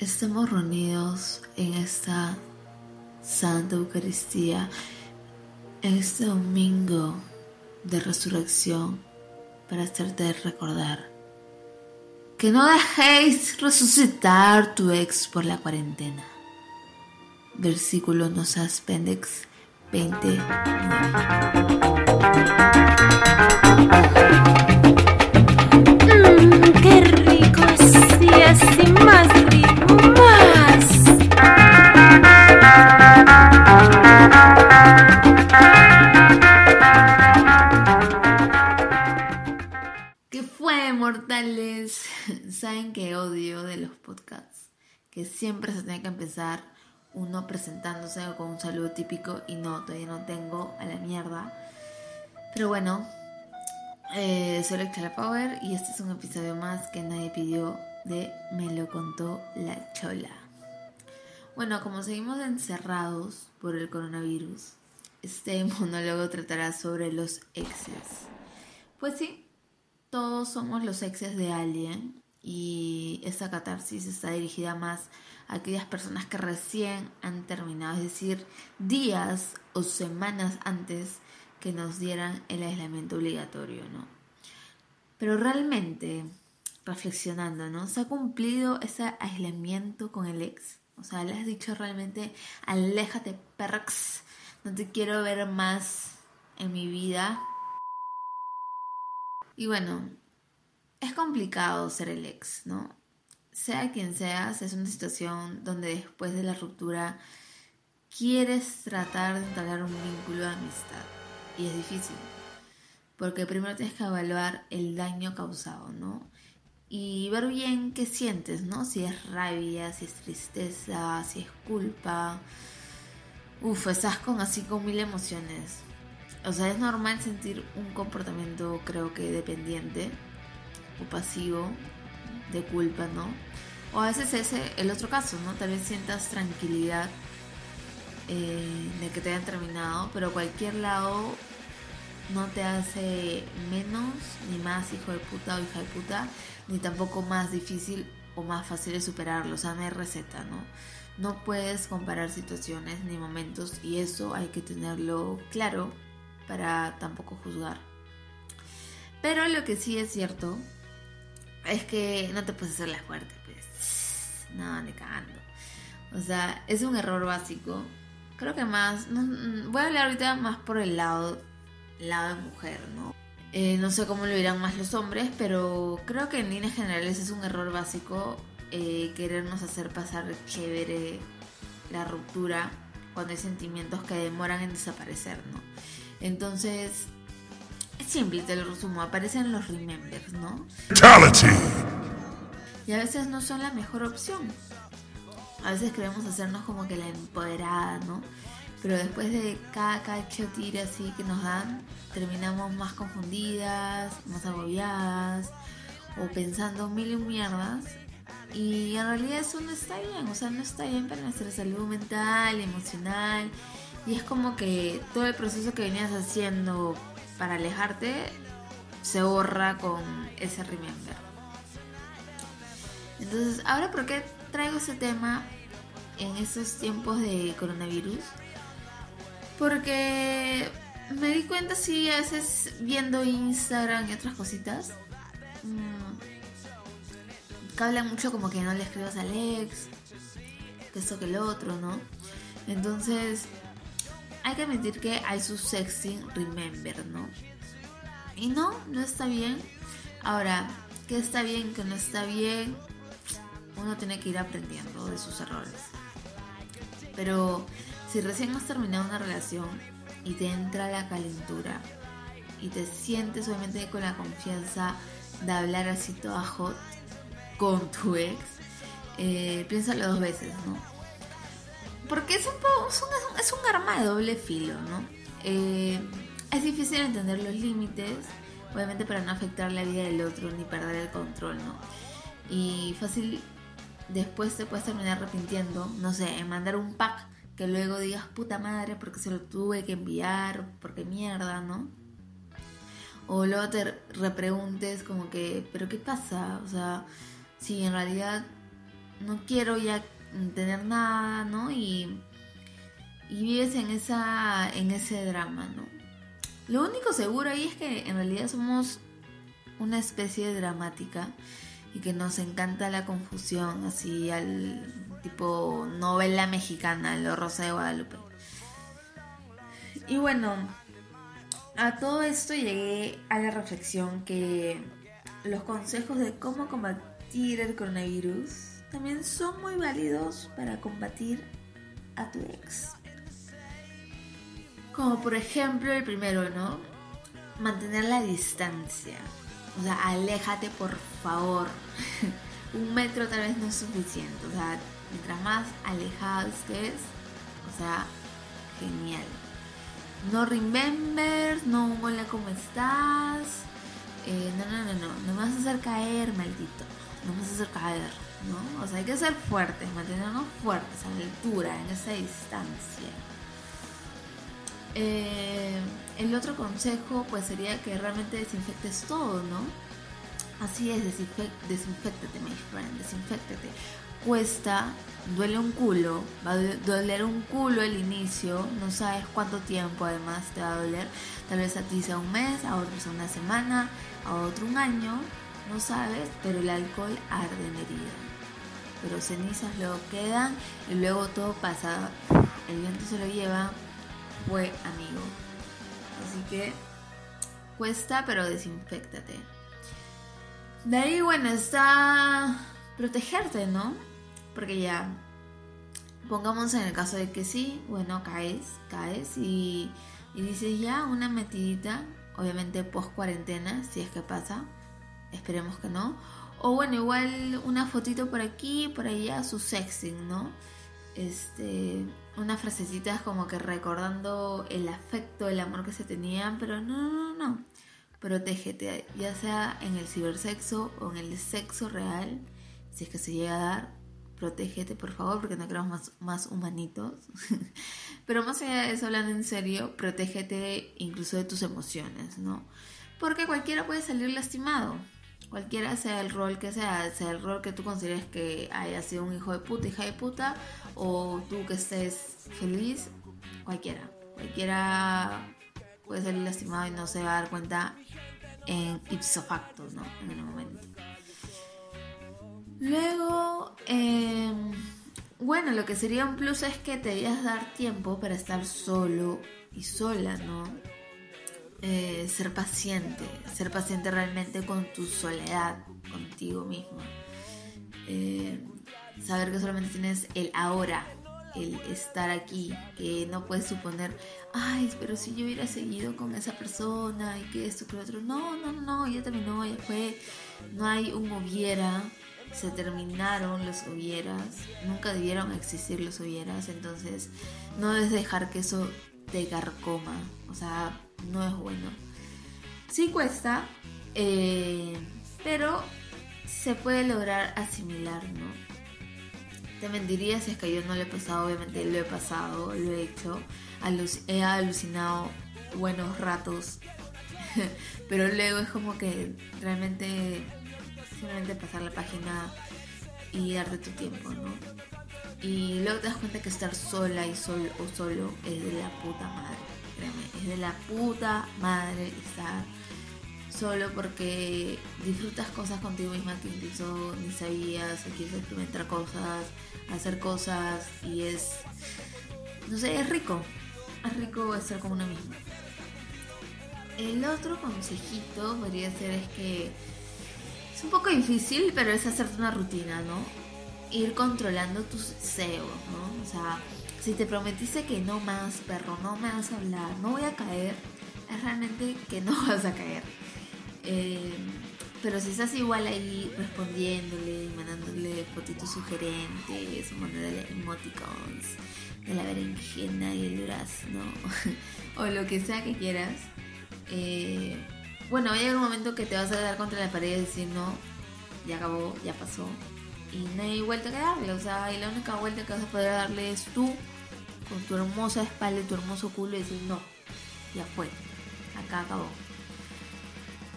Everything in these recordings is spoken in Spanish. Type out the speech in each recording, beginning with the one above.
estamos reunidos en esta Santa Eucaristía, en este domingo de resurrección, para hacerte recordar que no dejéis resucitar tu ex por la cuarentena. Versículo Nosas Pendex 29. Que siempre se tiene que empezar uno presentándose con un saludo típico y no, todavía no tengo a la mierda. Pero bueno, eh, soy Alexa Power y este es un episodio más que nadie pidió de Me lo contó la chola. Bueno, como seguimos encerrados por el coronavirus, este monólogo tratará sobre los exes. Pues sí, todos somos los exes de alguien y esta catarsis está dirigida más a aquellas personas que recién han terminado, es decir, días o semanas antes que nos dieran el aislamiento obligatorio, ¿no? Pero realmente, reflexionando, ¿no? ¿Se ha cumplido ese aislamiento con el ex? O sea, le has dicho realmente, aléjate, perx, no te quiero ver más en mi vida. Y bueno, es complicado ser el ex, ¿no? Sea quien seas, es una situación donde después de la ruptura quieres tratar de entablar un vínculo de amistad. Y es difícil. Porque primero tienes que evaluar el daño causado, ¿no? Y ver bien qué sientes, ¿no? Si es rabia, si es tristeza, si es culpa. Uf, estás con así con mil emociones. O sea, es normal sentir un comportamiento, creo que dependiente pasivo de culpa, ¿no? O a veces ese el otro caso, ¿no? Vez sientas tranquilidad eh, de que te hayan terminado, pero cualquier lado no te hace menos ni más hijo de puta o hija de puta, ni tampoco más difícil o más fácil de superarlo. O sea, no hay receta, ¿no? No puedes comparar situaciones ni momentos y eso hay que tenerlo claro para tampoco juzgar. Pero lo que sí es cierto es que no te puedes hacer la fuerte, pues. No, ni cagando. O sea, es un error básico. Creo que más. No, voy a hablar ahorita más por el lado, lado de mujer, ¿no? Eh, no sé cómo lo dirán más los hombres, pero creo que en líneas generales es un error básico eh, querernos hacer pasar chévere la ruptura cuando hay sentimientos que demoran en desaparecer, ¿no? Entonces, es simple, te lo resumo, aparecen los remembers, ¿no? Y a veces no son la mejor opción. A veces queremos hacernos como que la empoderada, ¿no? Pero después de cada cacho tira así que nos dan, terminamos más confundidas, más agobiadas o pensando mil y mierdas. Y en realidad eso no está bien, o sea, no está bien para nuestra salud mental, emocional. Y es como que todo el proceso que venías haciendo para alejarte se borra con ese remember. Entonces, ahora, ¿por qué traigo ese tema en estos tiempos de coronavirus? Porque me di cuenta, sí, a veces viendo Instagram y otras cositas, mmm, que hablan mucho como que no le escribas al ex, que esto que el otro, ¿no? Entonces, hay que admitir que hay su sexy remember, ¿no? Y no, no está bien. Ahora, ¿qué está bien, qué no está bien? Uno tiene que ir aprendiendo de sus errores. Pero si recién has terminado una relación y te entra la calentura y te sientes obviamente con la confianza de hablar así toda hot con tu ex, eh, piénsalo dos veces, ¿no? Porque es un, es un, arma de doble filo, ¿no? Eh, es difícil entender los límites, obviamente para no afectar la vida del otro ni perder el control, ¿no? Y fácil, después te puedes terminar arrepintiendo, no sé, en mandar un pack que luego digas puta madre porque se lo tuve que enviar, porque mierda, ¿no? O luego te repreguntes como que, pero ¿qué pasa? O sea, si en realidad no quiero ya tener nada, ¿no? Y, vives en, esa, en ese drama, ¿no? Lo único seguro ahí es que en realidad somos una especie dramática y que nos encanta la confusión, así al tipo novela mexicana, Lo Rosa de Guadalupe. Y bueno, a todo esto llegué a la reflexión que los consejos de cómo combatir el coronavirus también son muy válidos para combatir a tu ex. Como por ejemplo el primero, ¿no? Mantener la distancia. O sea, aléjate por favor. Un metro tal vez no es suficiente. O sea, mientras más alejado estés, o sea, genial. No remembers, no hola, ¿cómo estás? Eh, no, no, no, no, no me vas a hacer caer, maldito. No me vas a hacer caer, ¿no? O sea, hay que ser fuertes, mantenernos fuertes a la altura, en esa distancia. Eh, el otro consejo pues sería que realmente desinfectes todo, ¿no? Así es, desinfectate, my friend, desinfectate. Cuesta, duele un culo, va a doler un culo el inicio, no sabes cuánto tiempo además te va a doler. Tal vez a ti sea un mes, a otro sea una semana, a otro un año, no sabes, pero el alcohol arde en herida. Pero cenizas luego quedan y luego todo pasa, el viento se lo lleva, fue amigo. Así que cuesta, pero desinfectate. De ahí, bueno, está protegerte, ¿no? Porque ya, pongamos en el caso de que sí, bueno, caes, caes y, y dices ya una metidita, obviamente post cuarentena, si es que pasa, esperemos que no. O bueno, igual una fotito por aquí, por allá, su sexing, ¿no? Este, unas frasecitas como que recordando el afecto, el amor que se tenían, pero no, no, no. Protégete, ya sea en el cibersexo o en el sexo real, si es que se llega a dar, protégete por favor, porque no queremos más, más humanitos. pero más allá de eso, hablando en serio, protégete incluso de tus emociones, ¿no? Porque cualquiera puede salir lastimado cualquiera sea el rol que sea, sea el rol que tú consideres que haya sido un hijo de puta, hija de puta, o tú que estés feliz, cualquiera. Cualquiera puede salir lastimado y no se va a dar cuenta en ipso facto, ¿no? En el momento. Luego, em, bueno, lo que sería un plus es que te debías dar tiempo para estar solo y sola, ¿no? Eh, ser paciente, ser paciente realmente con tu soledad, contigo mismo. Eh, saber que solamente tienes el ahora, el estar aquí, que no puedes suponer, ay, pero si yo hubiera seguido con esa persona y que esto, que lo otro. No, no, no, ya terminó, ya fue. No hay un hubiera, se terminaron los hubieras, nunca debieron existir los hubieras, entonces no debes dejar que eso te carcoma, o sea, no es bueno. Sí cuesta, eh, pero se puede lograr asimilar, ¿no? Te mentiría si es que yo no lo he pasado, obviamente lo he pasado, lo he hecho, he alucinado buenos ratos, pero luego es como que realmente simplemente pasar la página y darte tu tiempo, ¿no? Y luego te das cuenta que estar sola y solo o solo es de la puta madre es de la puta madre estar solo porque disfrutas cosas contigo misma que incluso ni sabías, o quieres experimentar cosas, hacer cosas y es, no sé, es rico, es rico estar con uno mismo. El otro consejito podría ser es que es un poco difícil, pero es hacerte una rutina, ¿no? Ir controlando tus deseos, ¿no? O sea, si te prometiste que no más, perro, no me vas a hablar, no voy a caer, es realmente que no vas a caer. Eh, pero si estás igual ahí respondiéndole, mandándole fotitos sugerentes, mandándole emoticons de la berenjena y el durazno, o lo que sea que quieras, eh, bueno, va a un momento que te vas a dar contra la pared y decir, no, ya acabó, ya pasó, y no hay vuelta que darle, o sea, y la única vuelta que vas a poder darle es tú con tu hermosa espalda y tu hermoso culo y decir, no, ya fue, acá acabó.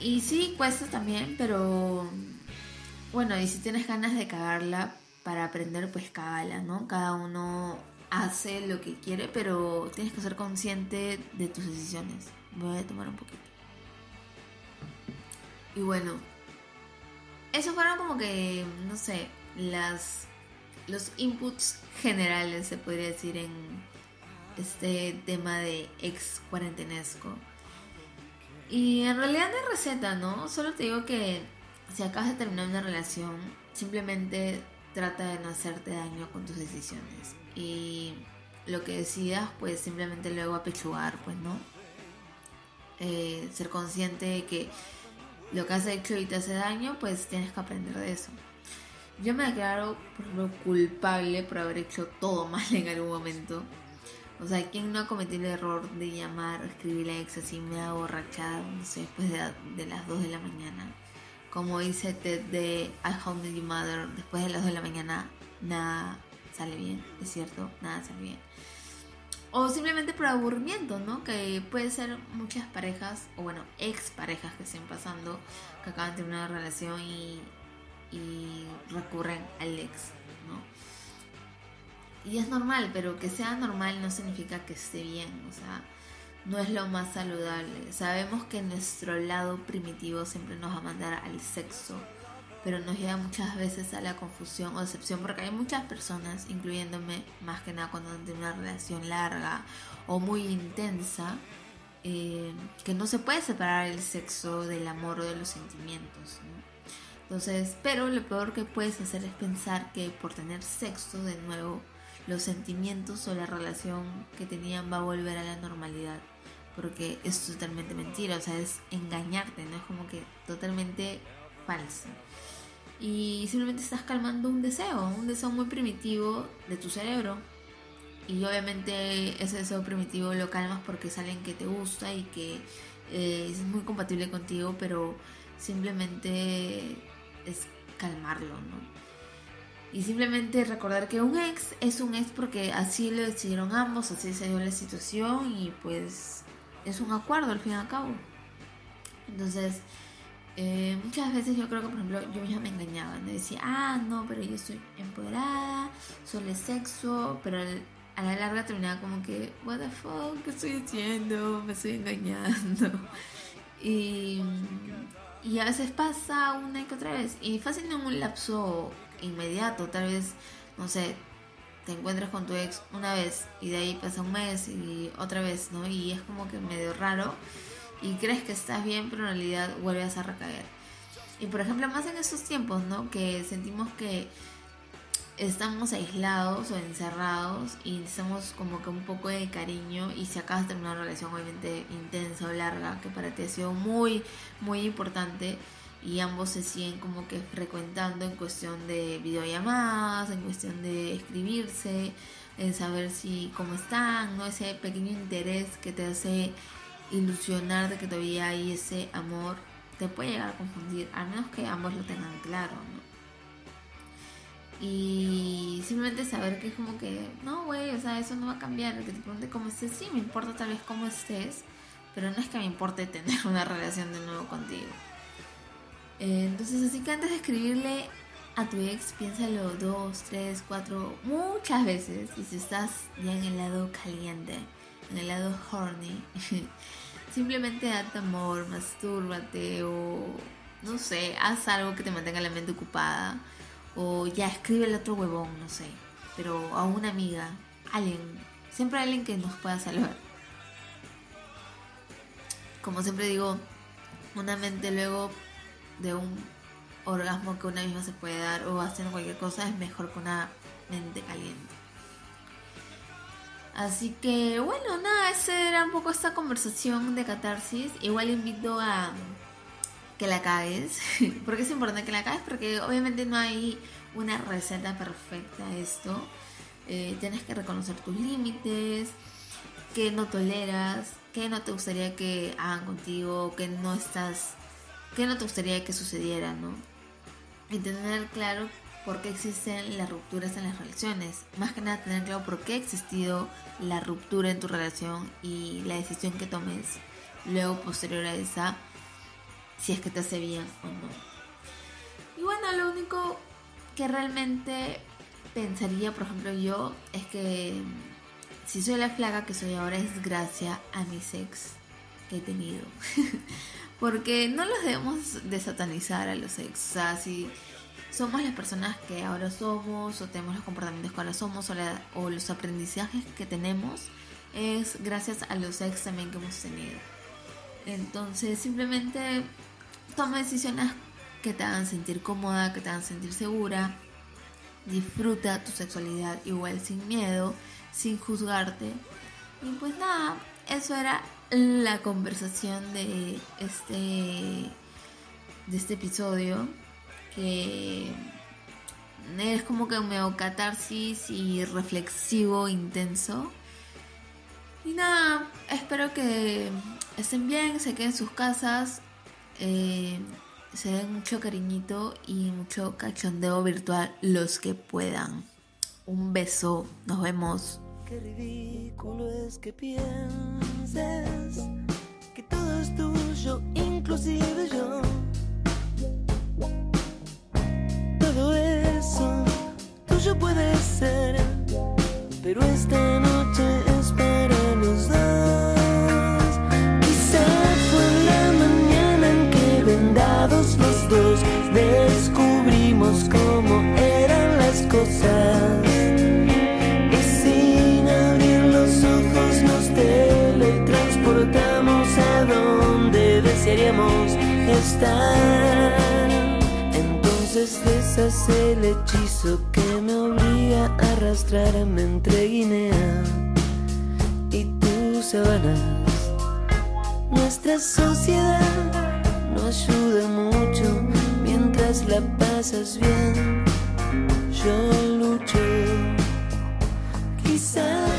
Y sí, cuesta también, pero bueno, y si tienes ganas de cagarla, para aprender, pues cágala, ¿no? Cada uno hace lo que quiere, pero tienes que ser consciente de tus decisiones. Voy a tomar un poquito. Y bueno, eso fueron como que, no sé, las los inputs generales, se podría decir, en este tema de ex cuarentenesco. Y en realidad no hay receta, ¿no? Solo te digo que si acabas de terminar una relación, simplemente trata de no hacerte daño con tus decisiones. Y lo que decidas, pues simplemente luego apechugar, pues, ¿no? Eh, ser consciente de que lo que has hecho y te hace daño, pues tienes que aprender de eso. Yo me declaro por culpable por haber hecho todo mal en algún momento. O sea, ¿quién no ha cometido el error de llamar o escribirle a ex así me ha borrachado, no sé, después de, de, las 2 de la mañana? Como dice Ted de I Home Your Mother, después de las 2 de la mañana nada sale bien, es cierto, nada sale bien. O simplemente por aburrimiento, ¿no? Que puede ser muchas parejas, o bueno, ex parejas que estén pasando, que acaban de una relación y, y recurren al ex, ¿no? Y es normal, pero que sea normal no significa que esté bien, o sea, no es lo más saludable. Sabemos que nuestro lado primitivo siempre nos va a mandar al sexo, pero nos lleva muchas veces a la confusión o decepción porque hay muchas personas, incluyéndome más que nada cuando tienen una relación larga o muy intensa, eh, que no se puede separar el sexo del amor o de los sentimientos. ¿no? Entonces, pero lo peor que puedes hacer es pensar que por tener sexo de nuevo, los sentimientos o la relación que tenían va a volver a la normalidad. Porque es totalmente mentira, o sea, es engañarte, ¿no? Es como que totalmente falso y simplemente estás calmando un deseo, un deseo muy primitivo de tu cerebro. Y obviamente ese deseo primitivo lo calmas porque es alguien que te gusta y que eh, es muy compatible contigo, pero simplemente es calmarlo, ¿no? Y simplemente recordar que un ex es un ex porque así lo decidieron ambos, así se dio la situación y pues es un acuerdo al fin y al cabo. Entonces, eh, muchas veces yo creo que, por ejemplo, yo misma me engañaba, me decía, ah, no, pero yo estoy empoderada, solo es sexo, pero a la larga terminaba como que, what the fuck, ¿qué estoy haciendo? Me estoy engañando. Y, y a veces pasa una y otra vez, y fácil en un lapso inmediato, tal vez, no sé, te encuentras con tu ex una vez y de ahí pasa un mes y otra vez, ¿no? Y es como que medio raro y crees que estás bien, pero en realidad vuelves a recaer. Y por ejemplo, más en estos tiempos, ¿no? Que sentimos que estamos aislados o encerrados y necesitamos como que un poco de cariño y si acabas de terminar una relación obviamente intensa o larga que para ti ha sido muy, muy importante y ambos se siguen como que frecuentando en cuestión de videollamadas, en cuestión de escribirse, en saber si cómo están, ¿no? Ese pequeño interés que te hace ilusionar de que todavía hay ese amor te puede llegar a confundir, a menos que ambos lo tengan claro, ¿no? Y simplemente saber que es como que, no, güey, o sea, eso no va a cambiar. Que te pregunte cómo estés, sí, me importa tal vez cómo estés, pero no es que me importe tener una relación de nuevo contigo. Eh, entonces, así que antes de escribirle a tu ex, piénsalo dos, tres, cuatro, muchas veces. Y si estás ya en el lado caliente, en el lado horny, simplemente date amor, mastúrbate o no sé, haz algo que te mantenga la mente ocupada o ya escribe el otro huevón, no sé, pero a una amiga, alguien, siempre alguien que nos pueda salvar. Como siempre digo, una mente luego de un orgasmo que una misma se puede dar o hacer cualquier cosa es mejor que una mente caliente. Así que bueno, nada, esa era un poco esta conversación de catarsis. Igual invito a que la cagues. porque es importante que la cagues? Porque obviamente no hay una receta perfecta a esto. Eh, tienes que reconocer tus límites, que no toleras, que no te gustaría que hagan contigo, que no estás, que no te gustaría que sucediera, ¿no? Y tener claro por qué existen las rupturas en las relaciones. Más que nada tener claro por qué ha existido la ruptura en tu relación y la decisión que tomes luego posterior a esa, si es que te hace bien o no. Y bueno, lo único que realmente pensaría, por ejemplo, yo, es que si soy la flaca que soy ahora es gracias a mi ex que he tenido. Porque no los debemos de satanizar a los ex. O sea, si somos las personas que ahora somos, o tenemos los comportamientos que ahora somos, o, o los aprendizajes que tenemos, es gracias a los ex también que hemos tenido. Entonces, simplemente toma decisiones que te hagan sentir cómoda, que te hagan sentir segura. Disfruta tu sexualidad igual sin miedo, sin juzgarte. Y pues nada, eso era la conversación de este de este episodio es como que medio catarsis y reflexivo intenso. Y nada, espero que estén bien, se queden en sus casas, eh, se den mucho cariñito y mucho cachondeo virtual los que puedan. Un beso, nos vemos. Qué ridículo es que pienses que todo es tuyo, inclusive yo. Puede ser, pero esta noche es para los dos. Quizá fue la mañana en que vendados los dos descubrimos cómo eran las cosas. Y sin abrir los ojos nos teletransportamos a donde desearíamos estar. Entonces deshace el hechizo que me obliga a arrastrarme entre Guinea y tus sabanas. Nuestra sociedad no ayuda mucho mientras la pasas bien. Yo lucho, quizás.